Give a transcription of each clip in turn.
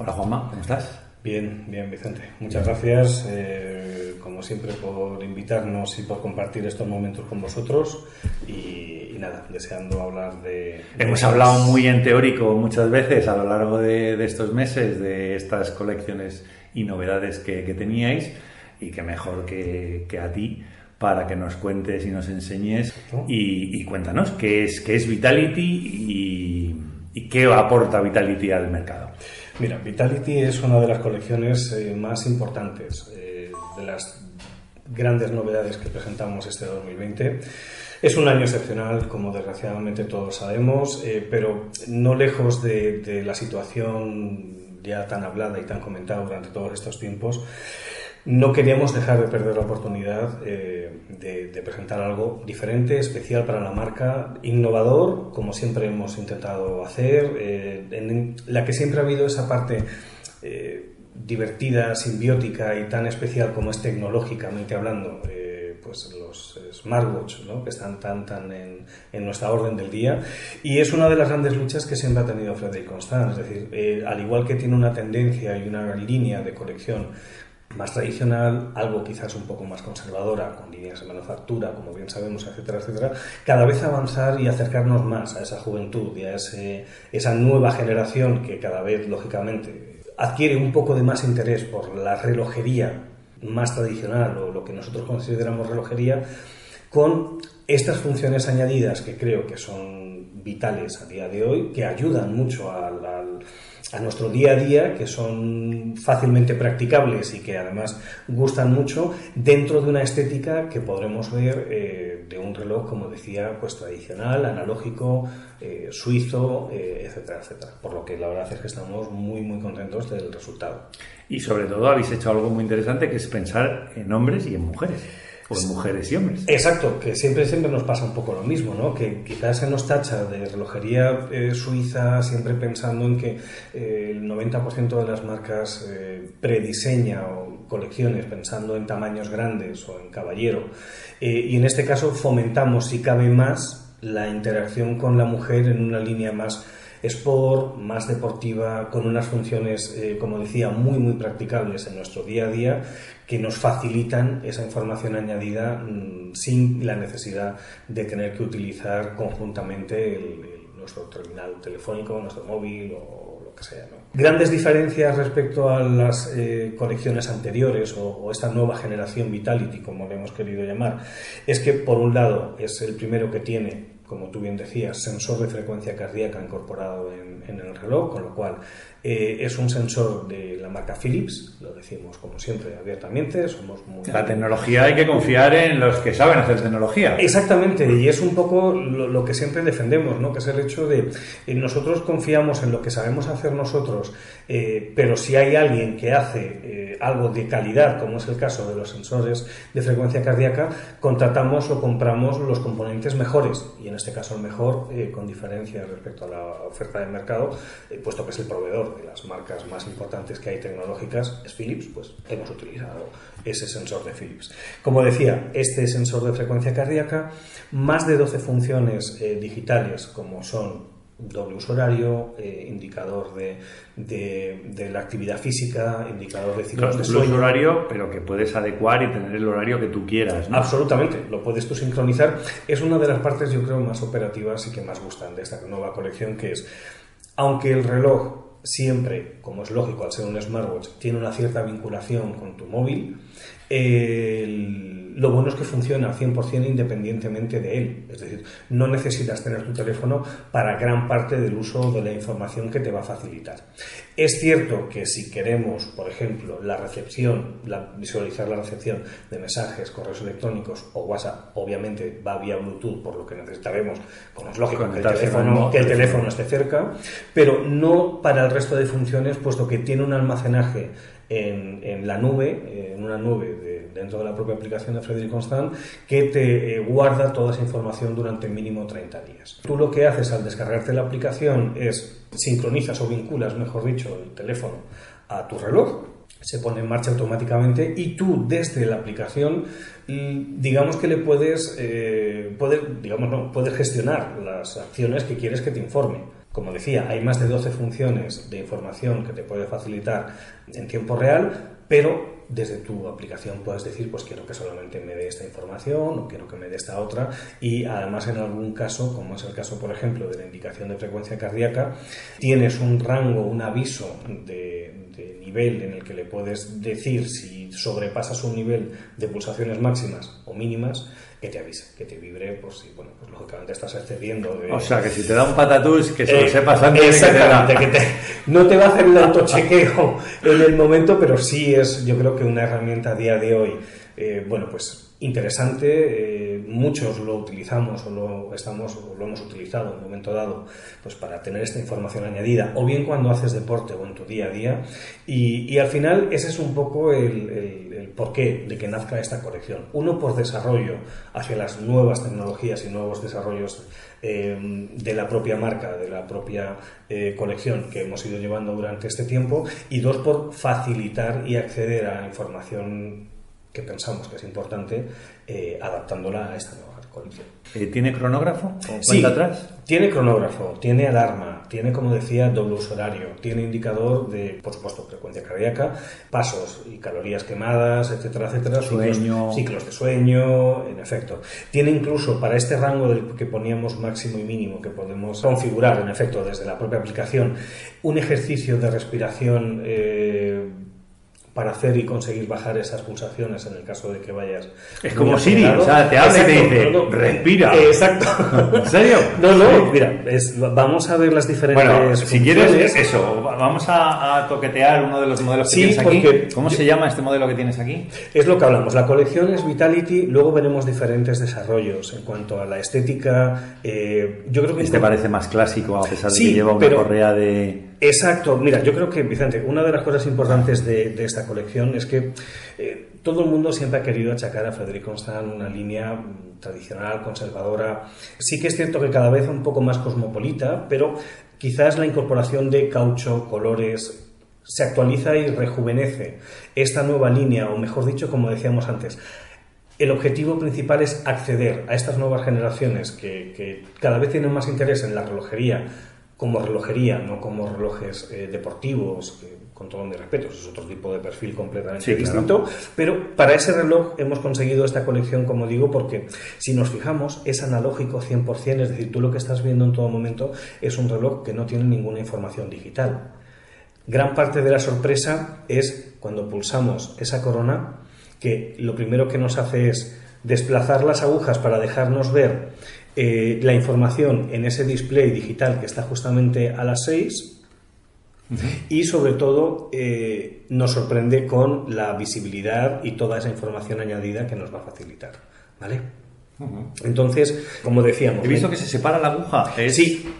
Hola Juanma, ¿cómo estás? Bien, bien Vicente. Muchas gracias, eh, como siempre, por invitarnos y por compartir estos momentos con vosotros. Y, nada, deseando hablar de... Hemos hablado muy en teórico muchas veces a lo largo de, estos meses de estas colecciones y novedades que, teníais y que mejor que, a ti para que nos cuentes y nos enseñes y, cuéntanos qué es, qué es Vitality y, y qué aporta Vitality al mercado. Mira, Vitality es una de las colecciones eh, más importantes, eh, de las grandes novedades que presentamos este 2020. Es un año excepcional, como desgraciadamente todos sabemos, eh, pero no lejos de la situación ya tan hablada y tan comentada durante todos estos tiempos no queríamos dejar de perder la oportunidad eh, de, presentar algo diferente, especial para la marca, innovador, como siempre hemos intentado hacer, eh, en la que siempre ha habido esa parte eh, divertida, simbiótica y tan especial como es tecnológicamente hablando. pues los smartwatch ¿no? que están tan tan en, nuestra orden del día y es una de las grandes luchas que siempre ha tenido Frederic Constant es decir al igual que tiene una tendencia y una línea de colección más tradicional, algo quizás un poco más conservadora, con líneas de manufactura, como bien sabemos, etcétera, etcétera, cada vez avanzar y acercarnos más a esa juventud y a esa nueva generación que cada vez, lógicamente, adquiere un poco de más interés por la relojería más tradicional o lo que nosotros consideramos relojería, con estas funciones añadidas que creo que son vitales a día de hoy, que ayudan mucho al a nuestro día a día, que son fácilmente practicables y que además gustan mucho, dentro de una estética que podremos ver eh, de un reloj, como decía, pues tradicional, analógico, eh, suizo, eh, etcétera, etcétera. Por lo que la verdad es que estamos muy, muy contentos del resultado. Y sobre todo habéis hecho algo muy interesante que es pensar en hombres y en mujeres. Pues mujeres y hombres. Exacto, que siempre, siempre nos pasa un poco lo mismo, ¿no? Que quizás se nos tacha de relojería eh, suiza siempre pensando en que eh, el 90% de las marcas eh, prediseña o colecciones pensando en tamaños grandes o en caballero. y en este caso fomentamos, si cabe más, la interacción con la mujer en una línea más sport, más deportiva, con unas funciones, eh, como decía, muy, muy practicables en nuestro día a día, que nos facilitan esa información añadida mm, sin la necesidad de tener que utilizar conjuntamente nuestro terminal telefónico, nuestro móvil o lo que sea. Grandes diferencias respecto a las eh, colecciones anteriores o, o, esta nueva generación Vitality, como le hemos querido llamar, es que por un lado es el primero que tiene como tú bien decías, sensor de frecuencia cardíaca incorporado en, el reloj, con lo cual eh, es un sensor de la marca Philips, lo decimos como siempre abiertamente, somos muy... La tecnología hay que confiar en los que saben hacer tecnología. Exactamente, y es un poco lo, que siempre defendemos, ¿no? que es el hecho de eh, nosotros confiamos en lo que sabemos hacer nosotros, eh, pero si hay alguien que hace algo de calidad, como es el caso de los sensores de frecuencia cardíaca, contratamos o compramos los componentes mejores, y en este caso el mejor, con diferencia respecto a la oferta de mercado, puesto que es el proveedor de las marcas más importantes que hay tecnológicas es Philips, pues hemos utilizado ese sensor de Philips. Como decía, este sensor de frecuencia cardíaca, más de 12 funciones eh, digitales como son doble uso horario, eh, indicador de, de, la actividad física, indicador de ciclos de sueño. horario, pero que puedes adecuar y tener el horario que tú quieras. Absolutamente, lo puedes tú sincronizar. Es una de las partes, yo creo, más operativas y que más gustan de esta nueva colección, que es, aunque el reloj siempre, como es lógico al ser un smartwatch, tiene una cierta vinculación con tu móvil, lo bueno es que funciona 100% independientemente de él. Es decir, no necesitas tener tu teléfono para gran parte del uso de la información que te va a facilitar. Es cierto que si queremos, por ejemplo, la recepción, visualizar la recepción de mensajes, correos electrónicos o WhatsApp, obviamente va vía Bluetooth, por lo que necesitaremos, como es lógico, que el, teléfono, que el teléfono esté cerca, pero no para el resto de funciones, puesto que tiene un almacenaje en, la nube, en una nube dentro de la propia aplicación de Frederic Constant, que te eh, guarda toda esa información durante mínimo 30 días. Tú lo que haces al descargarte la aplicación es sincronizas o vinculas, mejor dicho, el teléfono a tu reloj, se pone en marcha automáticamente y tú desde la aplicación digamos que le puedes, eh, digamos, no, puedes gestionar las acciones que quieres que te informe Como decía, hay más de 12 funciones de información que te puede facilitar en tiempo real, pero desde tu aplicación puedes decir, pues quiero que solamente me dé esta información o quiero que me dé esta otra y además en algún caso, como es el caso por ejemplo de la indicación de frecuencia cardíaca, tienes un rango, un aviso de, nivel en el que le puedes decir si sobrepasas un nivel de pulsaciones máximas o mínimas que te avise, que te vibre, pues si, bueno, pues lógicamente estás excediendo. O sea, que si te da un patatús, que se lo eh, sepas antes exactamente, que, te no te va a hacer el autochequeo en el momento, pero sí es, yo creo que una herramienta a día de hoy, eh, bueno, pues interesante, eh, muchos lo utilizamos o lo, estamos, lo hemos utilizado en un momento dado pues para tener esta información añadida, o bien cuando haces deporte o en tu día a día, y, al final ese es un poco el, porqué de que nazca esta colección. Uno, por desarrollo hacia las nuevas tecnologías y nuevos desarrollos eh, de la propia marca, de la propia eh, colección que hemos ido llevando durante este tiempo, y dos, por facilitar y acceder a información que pensamos que es importante, eh, adaptándola a esta nueva colección. Eh, ¿Tiene cronógrafo? sí, atrás? tiene cronógrafo, tiene alarma, tiene, como decía, doble uso horario, tiene indicador de, por supuesto, frecuencia cardíaca, pasos y calorías quemadas, etcétera, etcétera, sueño. Ciclos, de sueño, en efecto. Tiene incluso para este rango del que poníamos máximo y mínimo, que podemos configurar, en efecto, desde la propia aplicación, un ejercicio de respiración. Eh, para hacer y conseguir bajar esas pulsaciones en el caso de que vayas. Es como Siri, o sea, te habla y te dice, respira. Exacto. ¿En serio? No, no, mira, vamos a ver las diferentes. Bueno, si quieres, eso, vamos a, toquetear uno de los modelos que tienes aquí. ¿Cómo se llama este modelo que tienes aquí? Es lo que hablamos. La colección es Vitality, luego veremos diferentes desarrollos en cuanto a la estética. Eh, yo creo que. Este parece más clásico, a pesar de que lleva una correa de Exacto, mira, yo creo que, Vicente, una de las cosas importantes de, esta colección es que eh, todo el mundo siempre ha querido achacar a Frederick Constant una línea mm, tradicional, conservadora. Sí que es cierto que cada vez un poco más cosmopolita, pero quizás la incorporación de caucho, colores, se actualiza y rejuvenece esta nueva línea, o mejor dicho, como decíamos antes, el objetivo principal es acceder a estas nuevas generaciones que, que, cada vez tienen más interés en la relojería como relojería, no como relojes eh, deportivos, con todo mi respeto, es otro tipo de perfil completamente distinto, pero para ese reloj hemos conseguido esta colección, como digo, porque si nos fijamos, es analógico 100%, es decir, tú lo que estás viendo en todo momento es un reloj que no tiene ninguna información digital. Gran parte de la sorpresa es cuando pulsamos esa corona, que lo primero que nos hace es desplazar las agujas para dejarnos ver eh, la información en ese display digital que está justamente a las 6 y sobre todo eh, nos sorprende con la visibilidad y toda esa información añadida que nos va a facilitar. ¿Vale? Entonces, como decíamos... He visto que se separa la aguja. Sí,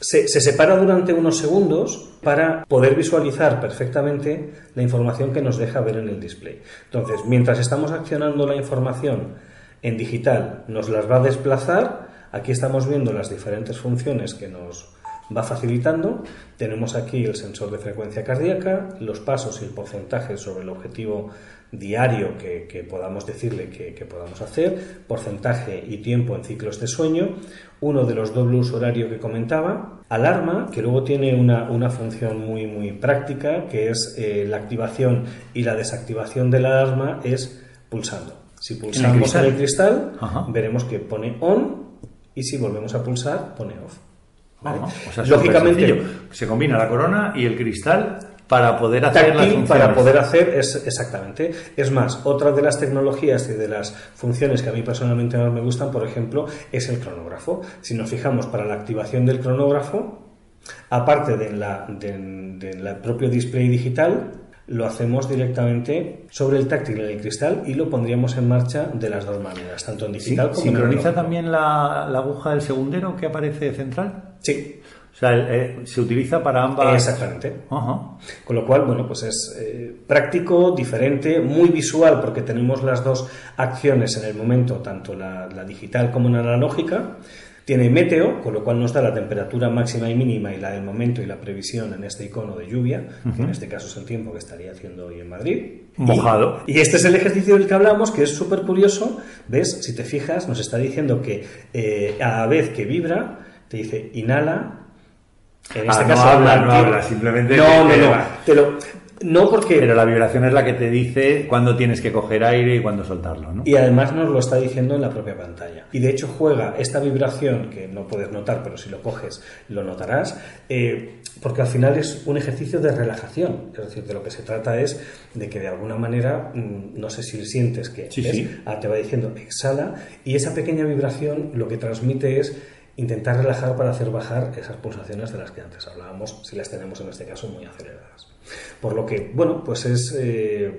se, se, separa durante unos segundos para poder visualizar perfectamente la información que nos deja ver en el display. Entonces, mientras estamos accionando la información en digital, nos las va a desplazar Aquí estamos viendo las diferentes funciones que nos va facilitando. Tenemos aquí el sensor de frecuencia cardíaca, los pasos y el porcentaje sobre el objetivo diario que, podamos decirle que, podamos hacer, porcentaje y tiempo en ciclos de sueño, uno de los dobles horario que comentaba, alarma, que luego tiene una, función muy, muy práctica, que es eh, la activación y la desactivación de la alarma es pulsando. Si pulsamos en el cristal, veremos que pone on y si volvemos a pulsar pone off. Lógicamente se combina la corona y el cristal para poder hacer las para poder hacer es exactamente. Es más otra de las tecnologías y de las funciones que a mí personalmente más me gustan por ejemplo es el cronógrafo. Si nos fijamos para la activación del cronógrafo aparte de la, del propio display digital lo hacemos directamente sobre el táctil en el cristal y lo pondríamos en marcha de las dos maneras, tanto en digital como en ¿Sincroniza también la, aguja del segundero que aparece central? Sí. O sea, eh, se utiliza para ambas. Exactamente. Con lo cual, bueno, pues es eh, práctico, diferente, muy visual, porque tenemos las dos acciones en el momento, tanto la, la digital como la analógica. Tiene meteo, con lo cual nos da la temperatura máxima y mínima y la del momento y la previsión en este icono de lluvia, que en este caso es el tiempo que estaría haciendo hoy en Madrid. Mojado. Y, este es el ejercicio del que hablamos, que es súper curioso. ¿Ves? Si te fijas, nos está diciendo que eh, a la vez que vibra, te dice inhala, En Ah, este no caso, habla, no habla, simplemente No, no, no. Te lo- no porque... Pero la vibración es la que te dice cuándo tienes que coger aire y cuándo soltarlo, ¿no? Y además nos lo está diciendo en la propia pantalla. Y de hecho juega esta vibración, que no puedes notar, pero si lo coges lo notarás, eh, porque al final es un ejercicio de relajación. Es decir, de lo que se trata es de que de alguna manera, mm, no sé si sientes que Sí, ¿ves? sí. Ah, te va diciendo exhala, y esa pequeña vibración lo que transmite es intentar relajar para hacer bajar esas pulsaciones de las que antes hablábamos, si las tenemos en este caso muy aceleradas. Por lo que, bueno, pues es... eh,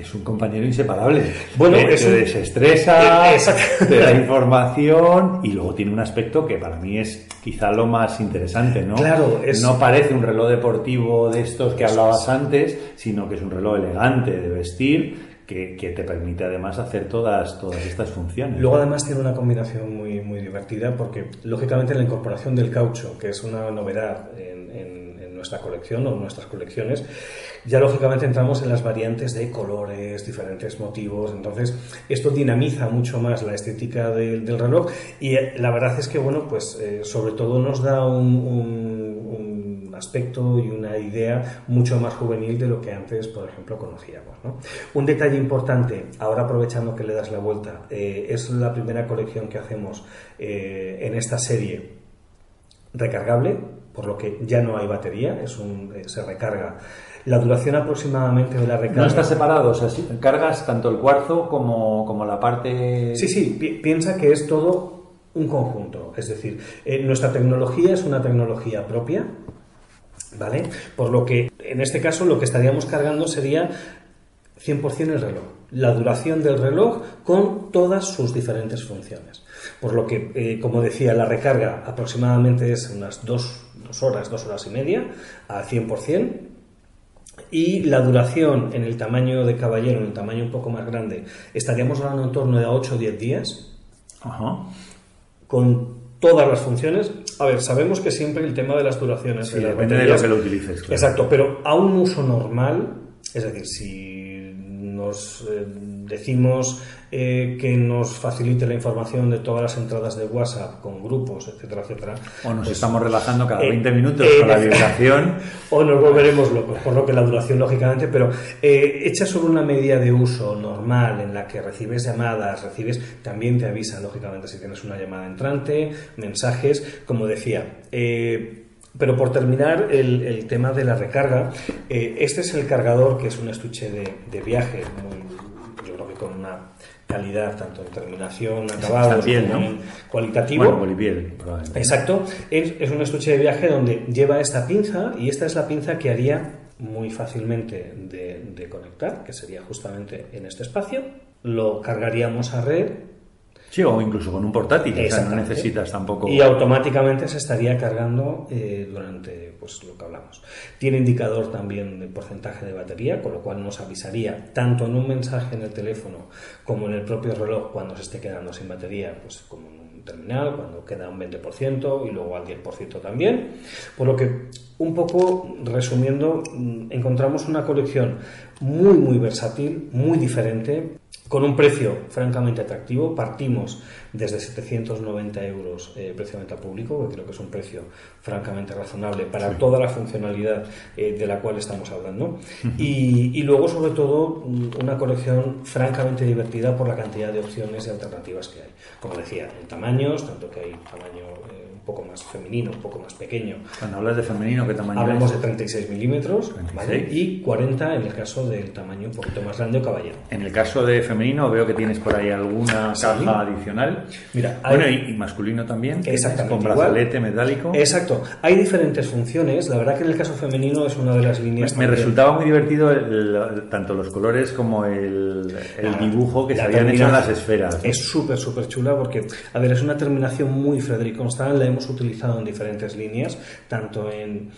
Es un compañero inseparable. Bueno, te, es te un- desestresa, exacto. te da información y luego tiene un aspecto que para mí es quizá lo más interesante, ¿no? Claro, es- No parece un reloj deportivo de estos que hablabas es. antes, sino que es un reloj elegante de vestir que, que te permite además hacer todas, todas estas funciones. Luego además tiene una combinación muy, muy divertida porque lógicamente la incorporación del caucho, que es una novedad en- en nuestra colección o nuestras colecciones, ya lógicamente entramos en las variantes de colores, diferentes motivos, entonces esto dinamiza mucho más la estética del, del reloj y eh, la verdad es que bueno, pues eh, sobre todo nos da un- un- un aspecto y una idea mucho más juvenil de lo que antes, por ejemplo, conocíamos. ¿no? Un detalle importante, ahora aprovechando que le das la vuelta, eh, es la primera colección que hacemos eh, en esta serie recargable, por lo que ya no hay batería, es un, eh, se recarga. La duración aproximadamente de la recarga... No está separado, o sea, si cargas tanto el cuarzo como, como la parte... Sí, sí, pi- piensa que es todo un conjunto. Es decir, eh, nuestra tecnología es una tecnología propia, ¿vale? Por lo que, en este caso, lo que estaríamos cargando sería 100% el reloj. La duración del reloj con todas sus diferentes funciones. Por lo que, eh, como decía, la recarga aproximadamente es unas dos, dos horas, dos horas y media al 100%. Y la duración en el tamaño de caballero, en el tamaño un poco más grande, estaríamos hablando en torno de 8 o 10 días Ajá. con todas las funciones. A ver, sabemos que siempre el tema de las duraciones. Sí, de las depende de baterías- lo que lo utilices. claro. Exacto, pero a un uso normal, es decir, si nos eh, decimos eh, que nos facilite la información de todas las entradas de WhatsApp con grupos, etcétera, etcétera. O nos pues, estamos relajando cada eh, 20 minutos eh, con la vibración. o nos volveremos locos, por lo que la duración, lógicamente, pero hecha sobre una medida de uso normal en la que recibes llamadas, recibes, también te avisa, lógicamente, si tienes una llamada entrante, mensajes, como decía. eh, pero por terminar el, el tema de la recarga, eh, este es el cargador que es un estuche de, de viaje, muy- yo creo que con una calidad tanto en terminación, acabados, piel, como ¿no? en cualitativo. Bueno, polipiel, probablemente. Exacto, es, es un estuche de viaje donde lleva esta pinza y esta es la pinza que haría muy fácilmente de, de conectar, que sería justamente en este espacio. Lo cargaríamos a red Sí, o incluso con un portátil, o sea, no necesitas tampoco... y automáticamente se estaría cargando eh, durante pues, lo que hablamos. Tiene indicador también de porcentaje de batería, con lo cual nos avisaría tanto en un mensaje en el teléfono como en el propio reloj cuando se esté quedando sin batería, pues como en un terminal, cuando queda un 20% y luego al 10% también. Por lo que, un poco resumiendo, mm, encontramos una colección muy, muy versátil, muy diferente, con un precio francamente atractivo. Partimos desde 790 euros eh, precio de venta público, que creo que es un precio francamente razonable para toda la funcionalidad eh, de la cual estamos hablando. y, y luego, sobre todo, mm, una colección francamente divertida por la cantidad de opciones y alternativas que hay. Como decía, en tamaños, tanto que hay tamaño eh, un poco más femenino, un poco más pequeño. Cuando hablas de femenino, ¿qué tamaño Hablamos es? de 36 milímetros ¿vale? 36. y 40 en el caso del tamaño un poquito más grande o caballero. En el caso de femenino veo que tienes por ahí alguna Sí. caja adicional. Mira, hay- Bueno, y, y masculino también, que Exactamente con igual. brazalete metálico. Exacto. Hay diferentes funciones. La verdad que en el caso femenino es una de las Me, líneas. me también- resultaba muy divertido el- el- tanto los colores como el, dibujo que se habían hecho en las esferas. ¿no? Es súper, súper chula porque, a ver, es una terminación muy Frederick Constant, la hemos utilizado en diferentes líneas, tanto en...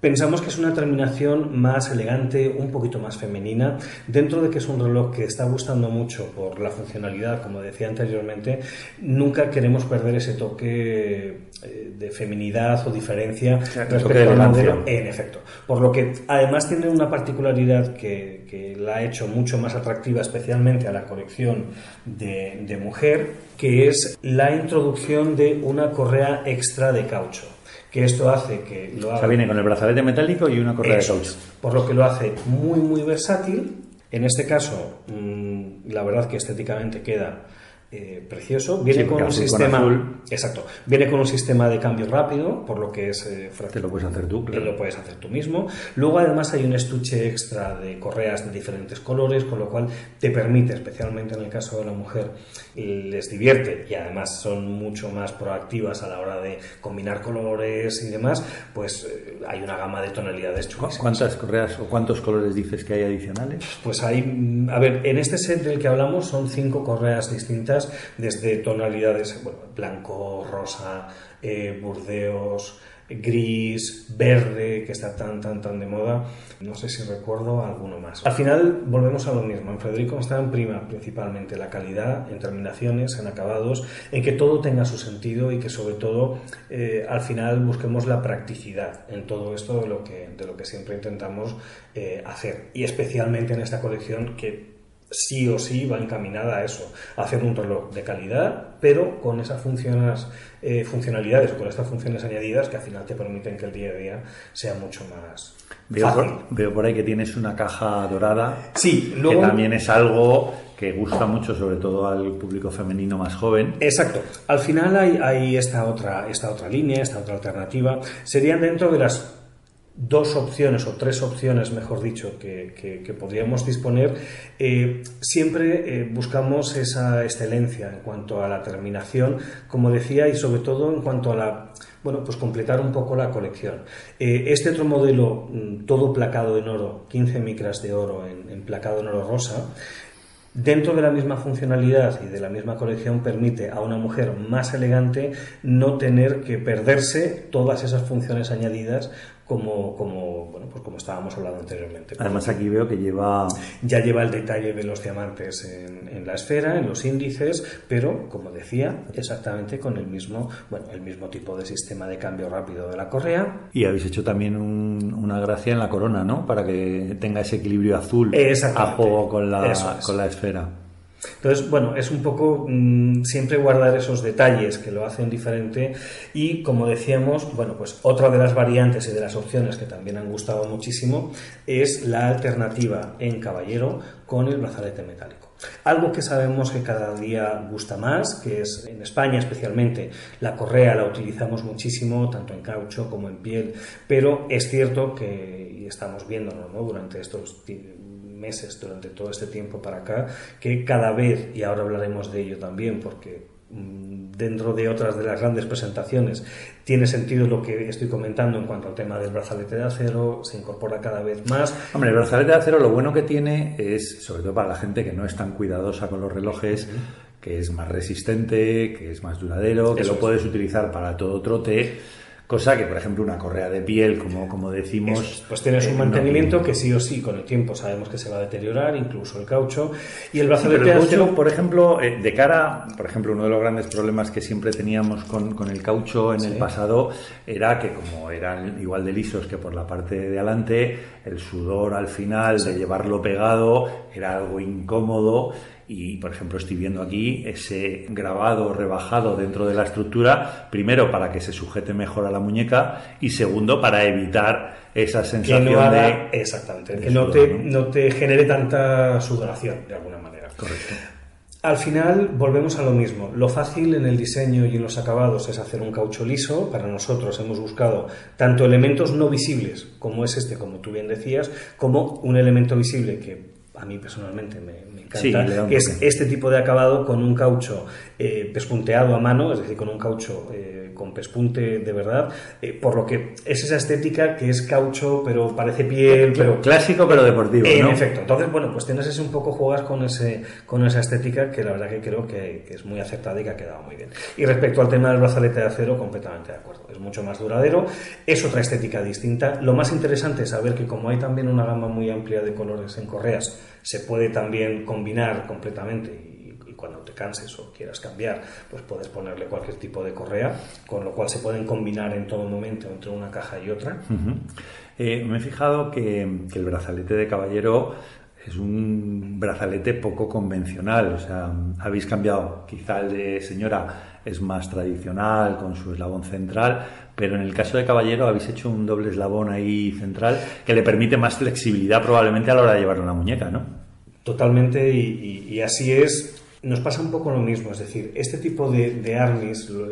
Pensamos que es una terminación más elegante, un poquito más femenina, dentro de que es un reloj que está gustando mucho por la funcionalidad, como decía anteriormente, nunca queremos perder ese toque eh, de feminidad o diferencia Claro, respecto al modelo en efecto. Por lo que además tiene una particularidad que, que la ha hecho mucho más atractiva, especialmente a la colección de, de mujer, que es la introducción de una correa extra de caucho. Que esto hace que lo haga... O sea, viene con el brazalete metálico y una correa de caucho. Por lo que lo hace muy, muy versátil. En este caso, mm, la verdad que estéticamente queda eh, precioso. Viene con un sistema. Exacto. Viene con un sistema de cambio rápido, por lo que es. Eh, Te lo puedes hacer tú, claro. Lo puedes hacer tú mismo. Luego, además, hay un estuche extra de correas de diferentes colores, con lo cual te permite, especialmente en el caso de la mujer, les divierte y además son mucho más proactivas a la hora de combinar colores y demás. Pues eh, hay una gama de tonalidades chulísimas. ¿Cuántas correas o cuántos colores dices que hay adicionales? Pues hay. Mm, a ver, en este set del que hablamos son cinco correas distintas desde tonalidades blanco, rosa, eh, burdeos, gris, verde, que está tan, tan, tan de moda. No sé si recuerdo alguno más. Al final volvemos a lo mismo. En Federico está en prima principalmente la calidad, en terminaciones, en acabados, en que todo tenga su sentido y que sobre todo eh, al final busquemos la practicidad en todo esto de lo que, de lo que siempre intentamos eh, hacer. Y especialmente en esta colección que sí o sí va encaminada a eso, a hacer un reloj de calidad, pero con esas funciones, eh, funcionalidades o con estas funciones añadidas que al final te permiten que el día a día sea mucho más veo fácil. Por, veo por ahí que tienes una caja dorada, sí, luego, que también es algo que gusta mucho, sobre todo al público femenino más joven. Exacto. Al final hay, hay esta, otra, esta otra línea, esta otra alternativa. Serían dentro de las dos opciones o tres opciones, mejor dicho, que, podríamos disponer, eh, siempre eh, buscamos esa excelencia en cuanto a la terminación, como decía, y sobre todo en cuanto a la, bueno, pues completar un poco la colección. Eh, este otro modelo, mm, todo placado en oro, 15 micras de oro en placado en oro rosa, Dentro de la misma funcionalidad y de la misma colección permite a una mujer más elegante no tener que perderse todas esas funciones añadidas como, como, bueno, pues como estábamos hablando anteriormente. Además aquí veo que lleva... Ya lleva el detalle de los diamantes en, en, la esfera, en los índices, pero, como decía, exactamente con el mismo, bueno, el mismo tipo de sistema de cambio rápido de la correa. Y habéis hecho también una gracia en la corona, ¿no? Para que tenga ese equilibrio azul a juego con la, con la esfera. Entonces, bueno, es un poco mm, siempre guardar esos detalles que lo hacen diferente y, como decíamos, bueno, pues otra de las variantes y de las opciones que también han gustado muchísimo es la alternativa en caballero con el brazalete metálico. Algo que sabemos que cada día gusta más, que es en España especialmente, la correa la utilizamos muchísimo, tanto en caucho como en piel, pero es cierto que, y estamos viéndolo ¿no? durante estos meses durante todo este tiempo para acá, que cada vez, y ahora hablaremos de ello también, porque mm, dentro de otras de las grandes presentaciones tiene sentido lo que estoy comentando en cuanto al tema del brazalete de acero, se incorpora cada vez más. Hombre, el brazalete de acero lo bueno que tiene es, sobre todo para la gente que no es tan cuidadosa con los relojes, que es más resistente, que es más duradero, que lo puedes utilizar para todo trote Cosa que, por ejemplo, una correa de piel, como, como decimos... pues tienes un eh, mantenimiento que sí o sí con el tiempo sabemos que se va a deteriorar, incluso el caucho. Y el brazalete de acero, por ejemplo, eh, de cara, por ejemplo, uno de los grandes problemas que siempre teníamos con, con el caucho en el pasado era que como eran igual de lisos que por la parte de adelante, el sudor al final de llevarlo pegado era algo incómodo y, por ejemplo, estoy viendo aquí ese grabado rebajado dentro de la estructura, primero para que se sujete mejor a la muñeca y segundo para evitar esa sensación de... Exactamente, que no, te, ¿no? te genere tanta sudoración, de alguna manera. Correcto. Al final volvemos a lo mismo. Lo fácil en el diseño y en los acabados es hacer un caucho liso. Para nosotros hemos buscado tanto elementos no visibles, como es este, como tú bien decías, como un elemento visible que a mí personalmente me, encanta, que es este tipo de acabado con un caucho eh, pespunteado a mano, es decir, con un caucho eh, con pespunte de verdad, eh, por lo que es esa estética que es caucho, pero parece piel, pero... Clásico, pero deportivo, En efecto. Entonces, bueno, pues tienes ese un poco jugar con, ese, con esa estética que la verdad que creo que, que es muy acertada y que ha quedado muy bien. Y respecto al tema del brazalete de acero, completamente de acuerdo. Es mucho más duradero, es otra estética distinta. Lo más interesante es saber que como hay también una gama muy amplia de colores en correas, se puede también combinar completamente y, cuando te canses o quieras cambiar, pues puedes ponerle cualquier tipo de correa, con lo cual se pueden combinar en todo momento entre una caja y otra. Eh, me he fijado que, el brazalete de caballero es un brazalete poco convencional, o sea, habéis cambiado quizá el de señora es más tradicional, con su eslabón central, pero en el caso de Caballero habéis hecho un doble eslabón ahí central que le permite más flexibilidad probablemente a la hora de llevar una muñeca, ¿no? Totalmente, y, así es. Nos pasa un poco lo mismo, es decir, este tipo de, de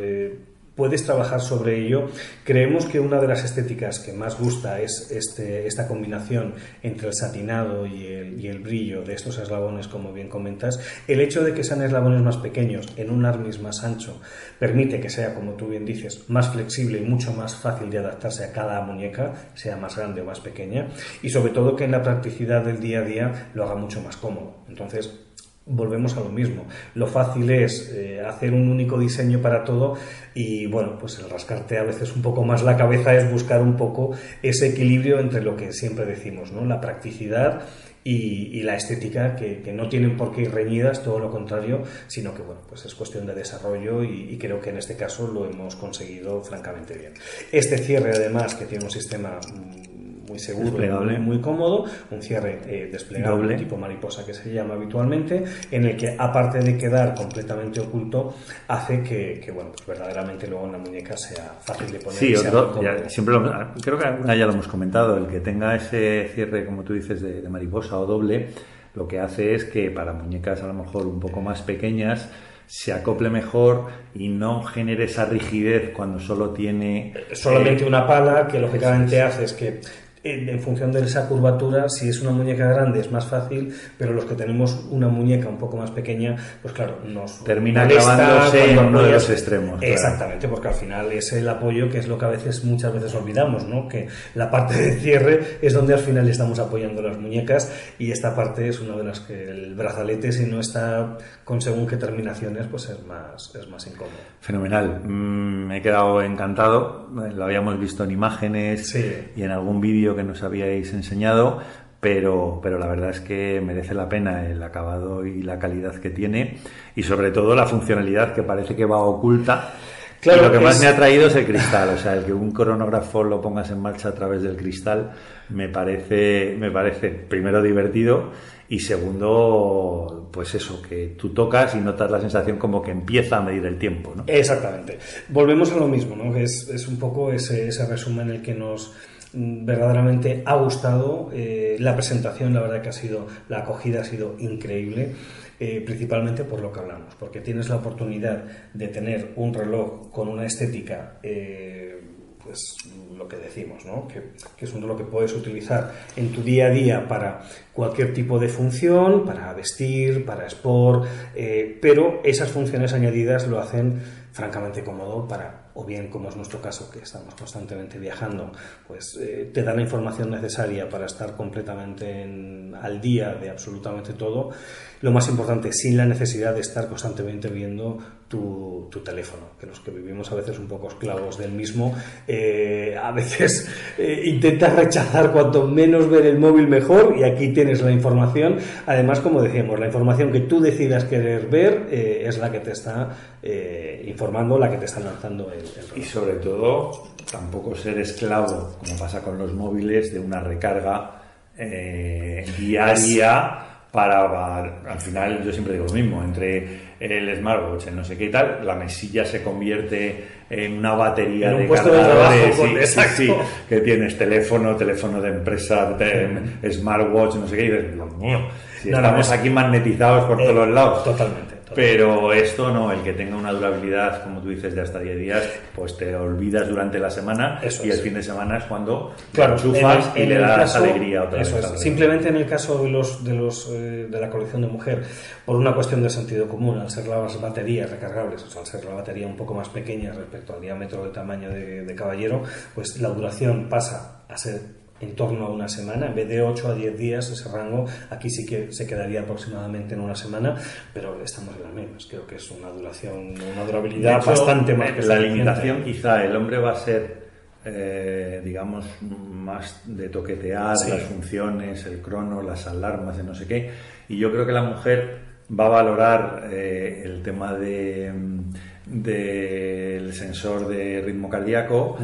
eh, puedes trabajar sobre ello. Creemos que una de las estéticas que más gusta es este, esta combinación entre el satinado y el, brillo de estos eslabones, como bien comentas. El hecho de que sean eslabones más pequeños en un armis más ancho permite que sea, como tú bien dices, más flexible y mucho más fácil de adaptarse a cada muñeca, sea más grande o más pequeña, y sobre todo que en la practicidad del día a día lo haga mucho más cómodo. Entonces, volvemos a lo mismo. Lo fácil es eh, hacer un único diseño para todo y bueno, pues el rascarte a veces un poco más la cabeza es buscar un poco ese equilibrio entre lo que siempre decimos, ¿no? La practicidad y, la estética que, no tienen por qué ir reñidas, todo lo contrario, sino que bueno, pues es cuestión de desarrollo y, y creo que en este caso lo hemos conseguido francamente bien. Este cierre además que tiene un sistema mm, muy seguro, muy, cómodo, un cierre eh, desplegable tipo mariposa que se llama habitualmente, en el que aparte de quedar completamente oculto, hace que, bueno, pues verdaderamente luego una muñeca sea fácil de poner. Sí, siempre creo que ya lo hemos comentado, el que tenga ese cierre, como tú dices, de, mariposa o doble, lo que hace es que para muñecas a lo mejor un poco más pequeñas, se acople mejor y no genere esa rigidez cuando solo tiene solamente eh, una pala que lógicamente hace es que en función de esa curvatura, si es una muñeca grande es más fácil, pero los que tenemos una muñeca un poco más pequeña, pues claro, nos termina clavándose en uno de los extremos. Exactamente, porque al final es el apoyo que es lo que a veces muchas veces olvidamos, ¿no? Que la parte de cierre es donde al final estamos apoyando las muñecas y esta parte es una de las que el brazalete si no está con según qué terminaciones, pues es más es más incómodo. Fenomenal, mm, me he quedado encantado, lo habíamos visto en imágenes y en algún vídeo que nos habíais enseñado, pero, pero la verdad es que merece la pena el acabado y la calidad que tiene y sobre todo la funcionalidad que parece que va oculta. Claro, lo que más me ha traído es el cristal, o sea, el que un cronógrafo lo pongas en marcha a través del cristal me parece, me parece primero divertido y segundo, pues eso, que tú tocas y notas la sensación como que empieza a medir el tiempo, ¿no? Exactamente. Volvemos a lo mismo, ¿no? Es, es un poco ese, ese resumen en el que nos verdaderamente ha gustado. Eh, la presentación, la verdad que ha sido, la acogida ha sido increíble. Eh, principalmente por lo que hablamos, porque tienes la oportunidad de tener un reloj con una estética, eh, pues lo que decimos, ¿no? que, es un reloj que puedes utilizar en tu día a día para cualquier tipo de función, para vestir, para sport, pero esas funciones añadidas lo hacen francamente cómodo para o bien como es nuestro caso que estamos constantemente viajando, pues eh, te da la información necesaria para estar completamente al día de absolutamente todo. Lo más importante, sin la necesidad de estar constantemente viendo tu, teléfono, que los que vivimos a veces un poco esclavos del mismo, eh, a veces eh, intentas rechazar cuanto menos ver el móvil mejor y aquí tienes la información. Además, como decíamos, la información que tú decidas querer ver es la que te está informando, la que te está lanzando el, y sobre todo, tampoco ser esclavo, como pasa con los móviles, de una recarga eh, diaria para, al final yo siempre digo lo mismo, entre el smartwatch, el no sé qué y tal, la mesilla se convierte en una batería de cargadores sí, que tienes teléfono, teléfono de empresa, smartwatch, no sé qué, y dices, Dios mío, si estamos aquí magnetizados por todos los lados. Totalmente. Pero esto no, el que tenga una durabilidad, como tú dices, de hasta 10 días, pues te olvidas durante la semana y el fin de semana es cuando claro, enchufas y le das alegría otra eso vez. Es. Simplemente en el caso de los de los eh, de la colección de mujer, por una cuestión de sentido común, al ser las baterías recargables, o sea, al ser la batería un poco más pequeña respecto al diámetro de tamaño de caballero, pues la duración pasa a ser en torno a una semana, en vez de 8 a 10 días ese rango, aquí sí que se quedaría aproximadamente en una semana, pero estamos en las mismas. Creo que es una duración, una durabilidad bastante más que La limitación quizá el hombre va a ser eh, digamos, más de toquetear las funciones, el crono, las alarmas, de no sé qué. Y yo creo que la mujer va a valorar eh, el tema de del sensor de ritmo cardíaco,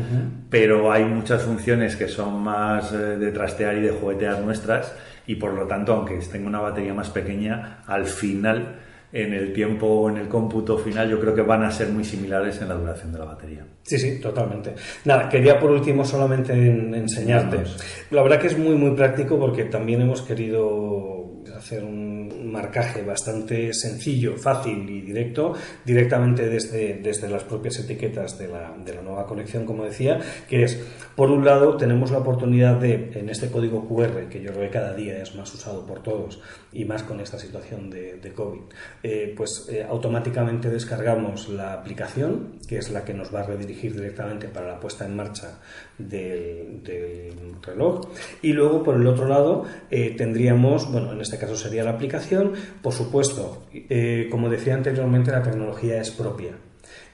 pero hay muchas funciones que son más eh, de trastear y de juguetear nuestras y por lo tanto, aunque tenga una batería más pequeña, al final en el tiempo o en el cómputo final, yo creo que van a ser muy similares en la duración de la batería. Sí, sí, totalmente. Nada, quería por último solamente enseñarte. La verdad que es muy, muy práctico porque también hemos querido hacer un marcaje bastante sencillo, fácil y directo, directamente desde, desde las propias etiquetas de la, de la nueva colección, como decía, que es, por un lado, tenemos la oportunidad de, en este código QR, que yo creo que cada día es más usado por todos, y más con esta situación de, COVID, eh, pues eh, automáticamente descargamos la aplicación, que es la que nos va a redirigir directamente para la puesta en marcha del, reloj. Y luego, por el otro lado, eh, tendríamos, bueno, en este caso sería la aplicación, por supuesto, como decía anteriormente, la tecnología es propia.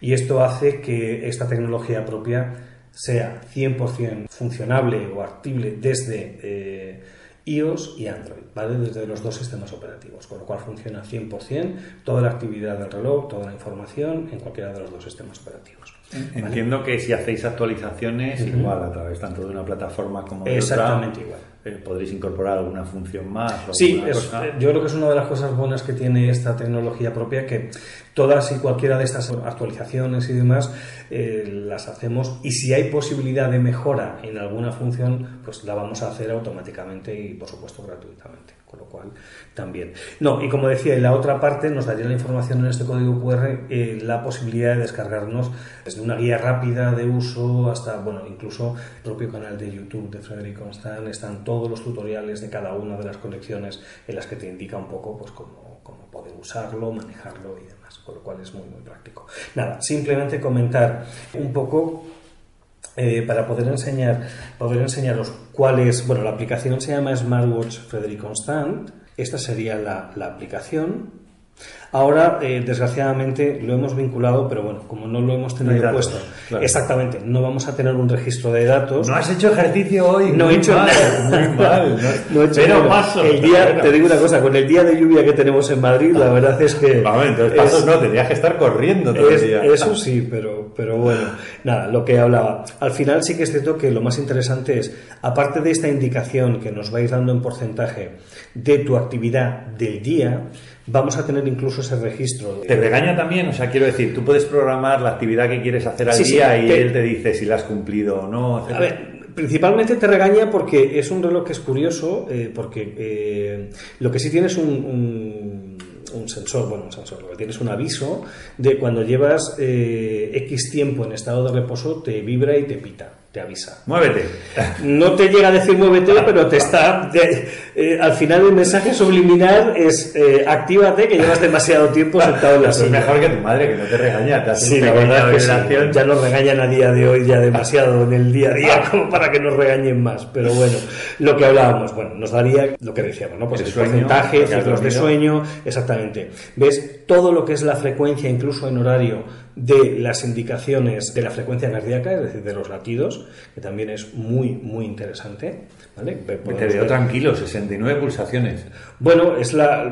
Y esto hace que esta tecnología propia sea 100% funcionable o actible desde iOS y Android, ¿vale? Desde los dos sistemas operativos, con lo cual funciona 100% toda la actividad del reloj, toda la información en cualquiera de los dos sistemas operativos. Entiendo que si hacéis actualizaciones, igual a través tanto de una plataforma como de Exactamente igual. Eh, podréis incorporar alguna función más. sí, eh, yo creo que es una de las cosas buenas que tiene esta tecnología propia, que todas y cualquiera de estas actualizaciones y demás eh, las hacemos y si hay posibilidad de mejora en alguna función, pues la vamos a hacer automáticamente y por supuesto gratuitamente con cual también. No, y como decía, en la otra parte nos daría la información en este código QR eh, la posibilidad de descargarnos desde una guía rápida de uso hasta, bueno, incluso el propio canal de YouTube de Frederick Constant, están todos los tutoriales de cada una de las colecciones en las que te indica un poco pues cómo, cómo poder usarlo, manejarlo y demás, con lo cual es muy, muy práctico. Nada, simplemente comentar un poco eh, para poder enseñar, poder enseñaros cuál es, bueno, la aplicación se llama Smartwatch Frederick Constant, esta sería la, la aplicación, Ahora, eh, desgraciadamente, lo hemos vinculado, pero bueno, como no lo hemos tenido puesto, exactamente, no vamos a tener un registro de datos. No has hecho ejercicio hoy. No he hecho nada. Muy mal. No, he hecho pero paso. El día, te digo una cosa, con el día de lluvia que tenemos en Madrid, la verdad es que. entonces pasos no, tendrías que estar corriendo todo el día. Eso sí, pero, pero bueno, nada, lo que hablaba. Al final sí que es cierto que lo más interesante es, aparte de esta indicación que nos vais dando en porcentaje de tu actividad del día, vamos a tener incluso ese registro. ¿Te regaña también? O sea, quiero decir, tú puedes programar la actividad que quieres hacer al día y él te dice si la has cumplido o no. A ver, principalmente te regaña porque es un reloj que es curioso, eh, porque eh, lo que sí tienes un, un sensor, bueno, un sensor, lo que tienes un aviso de cuando llevas eh, X tiempo en estado de reposo, te vibra y te pita te avisa. Muévete. No te llega a decir muévete, pero te está. Eh, al final el mensaje subliminal es eh, actívate que llevas demasiado tiempo sentado en la silla. Es mejor que tu madre que no te regaña. Te sí, la verdad que ya nos regañan a día de hoy ya demasiado en el día a día como para que nos regañen más. Pero bueno, lo que hablábamos, bueno, nos daría lo que decíamos, ¿no? Pues el, porcentaje, ciclos de sueño, exactamente. ¿Ves? Todo lo que es la frecuencia, incluso en horario de las indicaciones de la frecuencia cardíaca, es decir, de los latidos, que también es muy, muy interesante. ¿vale? Te veo tranquilo, 69 pulsaciones. Bueno, es la,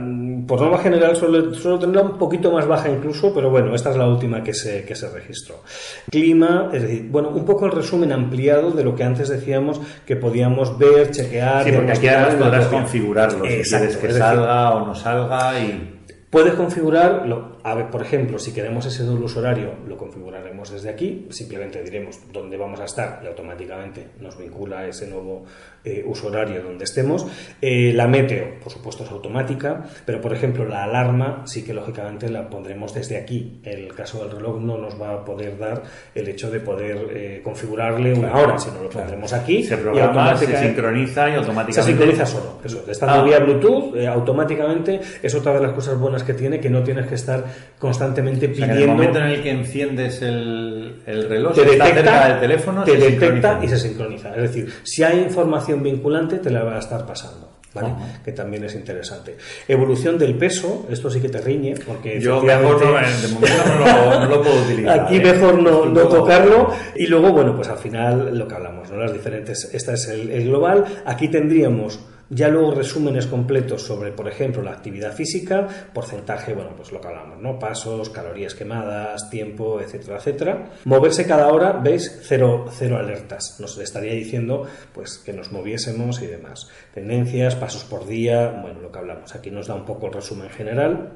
por norma general suelo, suelo, tenerla un poquito más baja incluso, pero bueno, esta es la última que se, que se registró. Clima, es decir, bueno, un poco el resumen ampliado de lo que antes decíamos que podíamos ver, chequear. Sí, porque aquí además podrás configurarlo, si quieres que salga o no salga y... Puedes configurarlo, a ver, por ejemplo, si queremos ese doble horario, lo configuraremos desde aquí, simplemente diremos dónde vamos a estar y automáticamente nos vincula a ese nuevo eh, uso horario donde estemos. Eh, la meteo, por supuesto, es automática, pero por ejemplo, la alarma sí que lógicamente la pondremos desde aquí. En el caso del reloj no nos va a poder dar el hecho de poder eh, configurarle una hora, sino lo pondremos aquí. Se programa, se sincroniza y automáticamente. Se sincroniza solo. Eso, estando ah. vía Bluetooth, automáticamente es otra de las cosas buenas que tiene, que no tienes que estar constantemente pidiendo. en el momento en el que enciendes el, el reloj, te detecta, cerca del teléfono, te detecta y se sincroniza. Es decir, si hay información vinculante, te la va a estar pasando. ¿vale? Que también es interesante. Evolución del peso, esto sí que te riñe, porque yo mejor no, de momento no lo, puedo utilizar. Aquí ¿eh? mejor no, no, tocarlo. Y luego, bueno, pues al final lo que hablamos, ¿no? Las diferentes, esta es el, el global. Aquí tendríamos ya luego resúmenes completos sobre, por ejemplo, la actividad física, porcentaje, bueno, pues lo que hablamos, ¿no? Pasos, calorías quemadas, tiempo, etcétera, etcétera. Moverse cada hora, ¿veis? Cero, cero alertas. Nos estaría diciendo, pues, que nos moviésemos y demás. Tendencias, pasos por día, bueno, lo que hablamos. Aquí nos da un poco el resumen general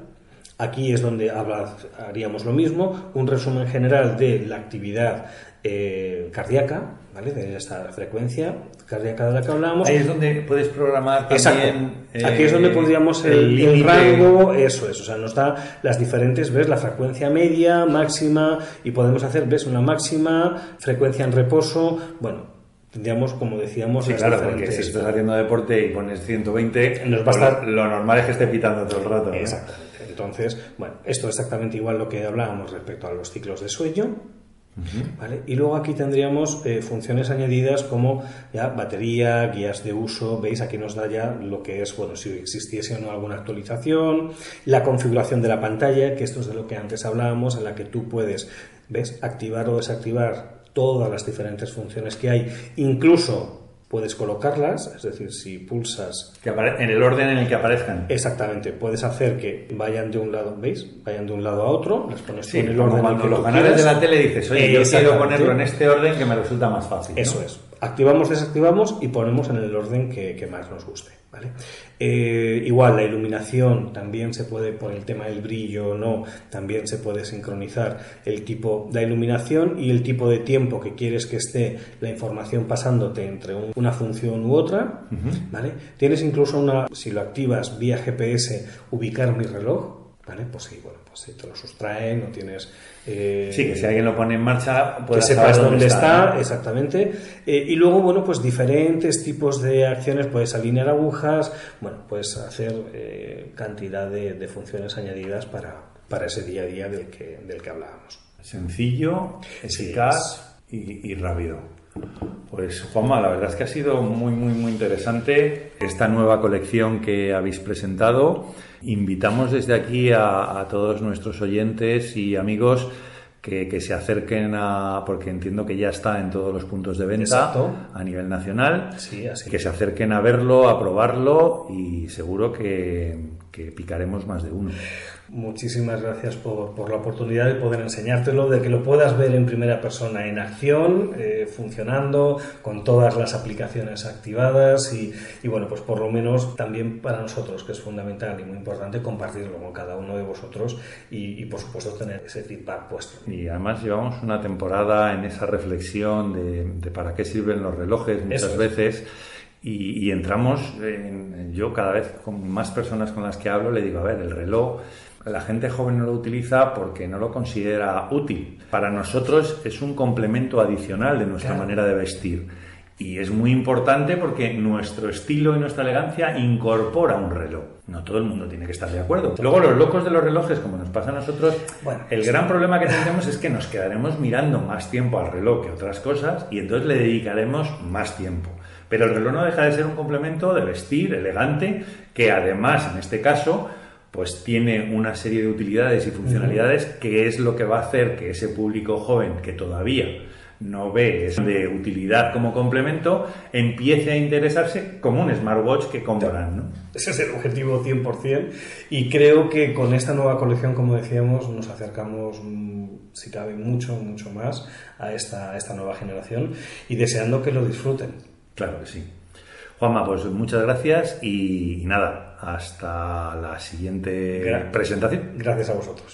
Aquí es donde haríamos lo mismo, un resumen general de la actividad eh, cardíaca, ¿vale? De esta frecuencia cardíaca de la que hablábamos. Ahí es donde puedes programar también. Aquí es donde eh, podríamos el, el, rango, eso es, o sea, nos da las diferentes, ¿ves? La frecuencia media, máxima, y podemos hacer, ¿ves? Una máxima, frecuencia en reposo, bueno, tendríamos, como decíamos, sí, claro, porque si estás haciendo deporte y pones 120, nos va a pues estar... lo normal es que esté pitando todo el rato. Exactamente. Entonces, bueno, esto es exactamente igual lo que hablábamos respecto a los ciclos de sueño. Y luego aquí tendríamos eh, funciones añadidas como ya batería, guías de uso, veis aquí nos da ya lo que es, bueno, si existiese o no alguna actualización, la configuración de la pantalla, que esto es de lo que antes hablábamos, en la que tú puedes, ¿ves?, activar o desactivar todas las diferentes funciones que hay, incluso puedes colocarlas, es decir, si pulsas... Que en el orden en el que aparezcan. Exactamente, puedes hacer que vayan de un lado, ¿veis? Vayan de un lado a otro, las pones en el orden cuando los canales de la tele dices, oye, yo quiero ponerlo en este orden que me resulta más fácil. Eso es. Activamos, desactivamos y ponemos en el orden que más nos guste. Eh, igual la iluminación también se puede, por el tema del brillo o no, también se puede sincronizar el tipo de iluminación y el tipo de tiempo que quieres que esté la información pasándote entre una función u otra. ¿vale? Tienes incluso una, si lo activas vía GPS, ubicar mi reloj. ¿Vale? Pues sí, bueno, si te lo sustraen, no tienes... Eh, sí, que si alguien lo pone en marcha, que sepas dónde, está, exactamente. Eh, y luego, bueno, pues diferentes tipos de acciones, puedes alinear agujas, bueno, puedes hacer eh, cantidad de, funciones añadidas para, para, ese día a día del que, del que hablábamos. Sencillo, eficaz y, y rápido. Pues Juanma, la verdad es que ha sido muy, muy, muy interesante esta nueva colección que habéis presentado. Invitamos desde aquí a, todos nuestros oyentes y amigos que, se acerquen a, porque entiendo que ya está en todos los puntos de venta a nivel nacional, que se acerquen a verlo, a probarlo y seguro que, que picaremos más de uno. Muchísimas gracias por, por, la oportunidad de poder enseñártelo, de que lo puedas ver en primera persona en acción, eh, funcionando, con todas las aplicaciones activadas y, y, bueno, pues por lo menos también para nosotros, que es fundamental y muy importante, compartirlo con cada uno de vosotros y, y por supuesto tener ese feedback puesto. Y además llevamos una temporada en esa reflexión de, de para qué sirven los relojes muchas veces. Y, y, entramos, en, yo cada vez con más personas con las que hablo le digo, a ver, el reloj la gente joven no lo utiliza porque no lo considera útil. Para nosotros es un complemento adicional de nuestra manera de vestir. Y es muy importante porque nuestro estilo y nuestra elegancia incorpora un reloj. No todo el mundo tiene que estar de acuerdo. Luego los locos de los relojes, como nos pasa a nosotros, bueno, el gran problema que tendremos es que nos quedaremos mirando más tiempo al reloj que otras cosas y entonces le dedicaremos más tiempo. Pero el reloj no deja de ser un complemento de vestir elegante que además, en este caso, pues tiene una serie de utilidades y funcionalidades que es lo que va a hacer que ese público joven que todavía no ve es de utilidad como complemento, empiece a interesarse como un smartwatch que comprarán. ¿no? Ese es el objetivo 100% y creo que con esta nueva colección, como decíamos, nos acercamos, mm, si cabe, mucho, mucho más a esta, a esta nueva generación y deseando que lo disfruten. Claro que sí. Juanma, pues muchas gracias y, nada, hasta la siguiente presentación. Gracias a vosotros.